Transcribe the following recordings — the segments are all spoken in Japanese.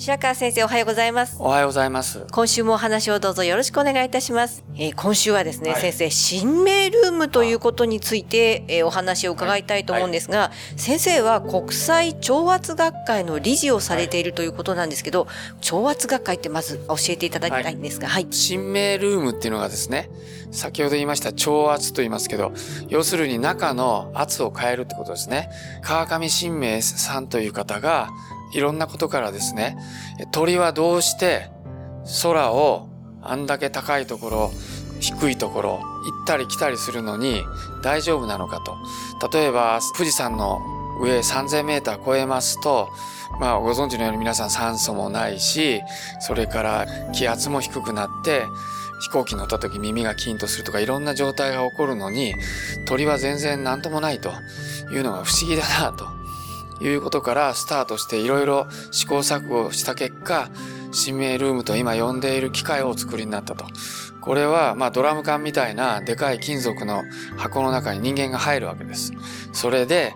白川先生おはようございます。おはようございます。今週もお話をどうぞよろしくお願いいたします、えー今週はですね、はい。先生新名ルームということについて、えーお話を伺いたいと思うんですが、先生は国際調圧学会の理事をされているということなんですけど、調圧学会ってまず教えていただきたいんですが、はい、新名ルームっていうのがですね、先ほど言いました超圧と言いますけど、要するに中の圧を変えるってことですね。川上新明さんという方が、いろんなことからですね、鳥はどうして空をあんだけ高いところ、低いところ、行ったり来たりするのに大丈夫なのかと。例えば、富士山の上3000メーター超えますと、まあご存知のように皆さん酸素もないし、それから気圧も低くなって、飛行機乗った時耳がキーンとするとかいろんな状態が起こるのに、鳥は全然何ともないというのが不思議だなということからスタートしていろいろ試行錯誤した結果、新名ルームと今呼んでいる機械をお作りになったと。これは、まあドラム缶みたいなでかい金属の箱の中に人間が入るわけです。それで、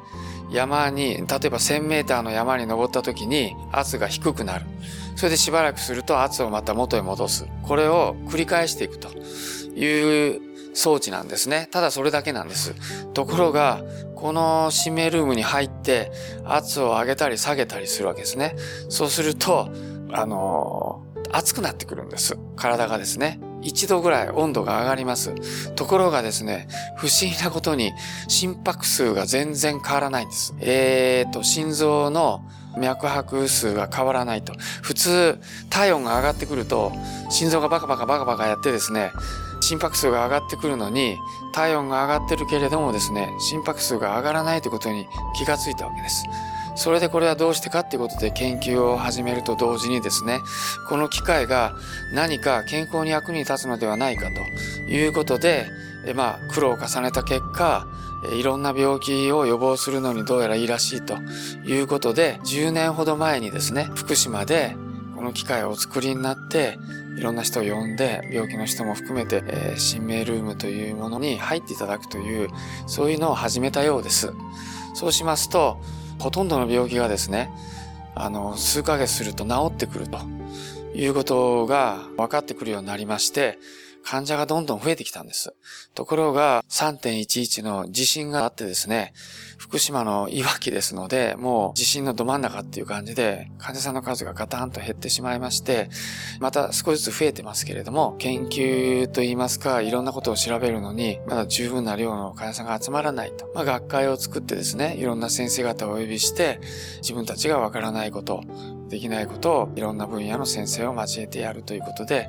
山に、例えば1000メーターの山に登った時に圧が低くなる。それでしばらくすると圧をまた元へ戻す。これを繰り返していくという装置なんですね。ただそれだけなんです。ところが、この新名ルームに入って圧を上げたり下げたりするわけですね。そうすると、あのー熱くなってくるんです。体がですね。1度ぐらい温度が上がります。ところがですね、不思議なことに心拍数が全然変わらないんです。えーと、心臓の脈拍数が変わらないと。普通、体温が上がってくると、心臓がバカバカバカバカやってですね、心拍数が上がってくるのに、体温が上がってるけれどもですね、心拍数が上がらないということに気がついたわけです。それでこれはどうしてかっていうことで研究を始めると同時にですね、この機械が何か健康に役に立つのではないかということで、えまあ、苦労を重ねた結果、いろんな病気を予防するのにどうやらいいらしいということで、10年ほど前にですね、福島でこの機械をお作りになって、いろんな人を呼んで、病気の人も含めて、えー、新名ルームというものに入っていただくという、そういうのを始めたようです。そうしますと、ほとんどの病気がですね、あの、数ヶ月すると治ってくるということが分かってくるようになりまして、患者がどんどん増えてきたんです。ところが、3.11の地震があってですね、福島のいわきですので、もう地震のど真ん中っていう感じで、患者さんの数がガタンと減ってしまいまして、また少しずつ増えてますけれども、研究といいますか、いろんなことを調べるのに、まだ十分な量の患者さんが集まらないと。まあ、学会を作ってですね、いろんな先生方をお呼びして、自分たちがわからないこと、できないことをいろんな分野の先生を交えてやるということで、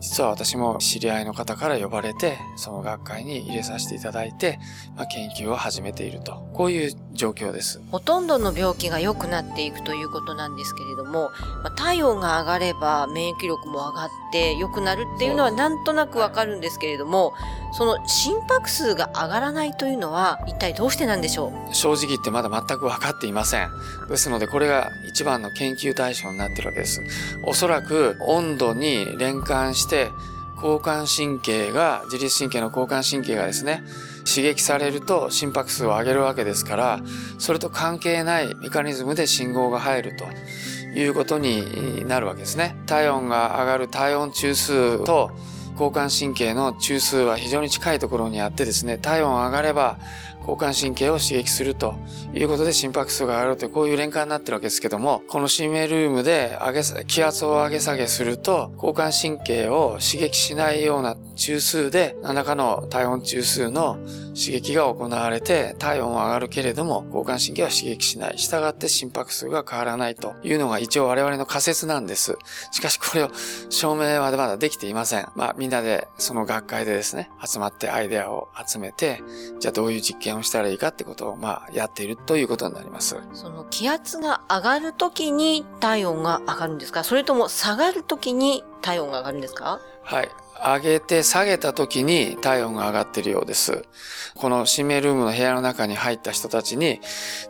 実は私も知り合いの方から呼ばれて、その学会に入れさせていただいて、まあ、研究を始めていると。こういう状況です。ほとんどの病気が良くなっていくということなんですけれども、まあ、体温が上がれば免疫力も上がって良くなるっていうのはなんとなくわかるんですけれども、その心拍数が上がらないというのは一体どうしてなんでしょう？正直言ってまだ全く分かっていません。ですのでこれが一番の研究対象になっているわけです。おそらく温度に連関して交感神経が、自律神経の交感神経がですね、刺激されると心拍数を上げるわけですから、それと関係ないメカニズムで信号が入るということになるわけですね。体温が上がる体温中枢と交感神経の中枢は非常に近いところにあってですね、体温上がれば交感神経を刺激するということで心拍数が上がるというこういう連関になってるわけですけども、この心鳴ルームで上げ、気圧を上げ下げすると、交感神経を刺激しないような中枢で、何らかの体温中枢の刺激が行われて、体温は上がるけれども、交感神経は刺激しない。従って心拍数が変わらないというのが一応我々の仮説なんです。しかしこれを証明はまだできていません。まあみんなでその学会でですね、集まってアイデアを集めて、じゃあどういう実験をしたらいいかってことをまあやっているということになります。その気圧が上がるときに体温が上がるんですか？それとも下がるときに体温が上がるんですか？はい。上げて下げた時に体温が上がっているようです。このシメルームの部屋の中に入った人たちに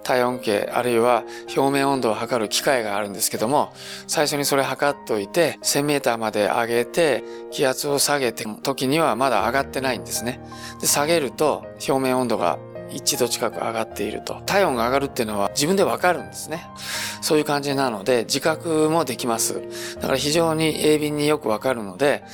体温計あるいは表面温度を測る機械があるんですけども最初にそれ測っておいて1000メーターまで上げて気圧を下げて時にはまだ上がってないんですね。で下げると表面温度が1度近く上がっていると。体温が上がるっていうのは自分でわかるんですね。そういう感じなので自覚もできます。だから非常に鋭敏によくわかるので、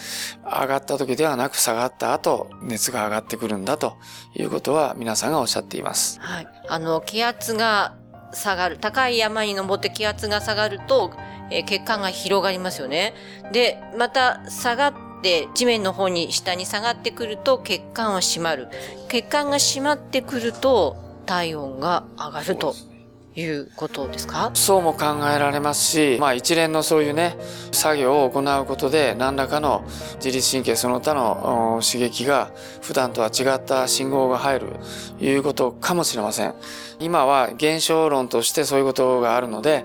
上がった時ではなく下がった後、熱が上がってくるんだということは皆さんがおっしゃっています。はい。あの、気圧が下がる。高い山に登って気圧が下がると、えー、血管が広がりますよね。で、また下がっって地面の方に下に下がってくると血管は締まる。血管が締まってくると体温が上がると。いうことですか？そうも考えられますし、まあ一連のそういうね、作業を行うことで何らかの自律神経その他の刺激が普段とは違った信号が入るいうことかもしれません。今は現象論としてそういうことがあるので、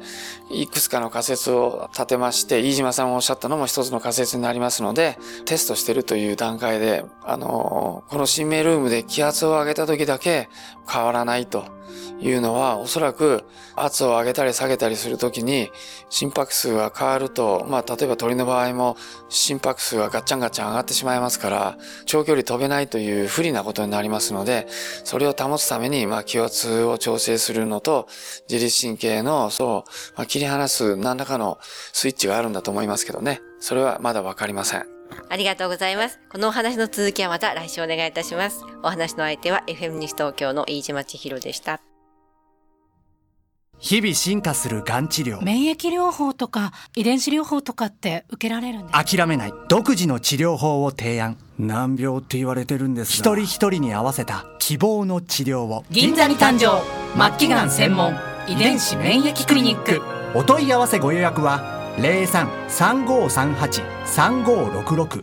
いくつかの仮説を立てまして、飯島さんがおっしゃったのも一つの仮説になりますので、テストしてるという段階で、あの、この新名ルームで気圧を上げた時だけ変わらないと。いうのは、おそらく圧を上げたり下げたりするときに心拍数が変わると、まあ例えば鳥の場合も心拍数がガッチャンガッチャン上がってしまいますから、長距離飛べないという不利なことになりますので、それを保つために、まあ気圧を調整するのと、自律神経の、そう、まあ、り離す何らかのスイッチがあるんだと思いますけどね。それはまだわかりません。ありがとうございます。このお話の続きはまた来週お願いいたします。お話の相手は FM 西東京の飯島千尋でした。日々進化するがん治療免疫療法とか遺伝子療法とかって受けられるんです諦めない独自の治療法を提案難病って言われてるんです一人一人に合わせた希望の治療を銀座に誕生末期がん専門遺伝子免疫クリニックお問い合わせご予約は03-3538-3566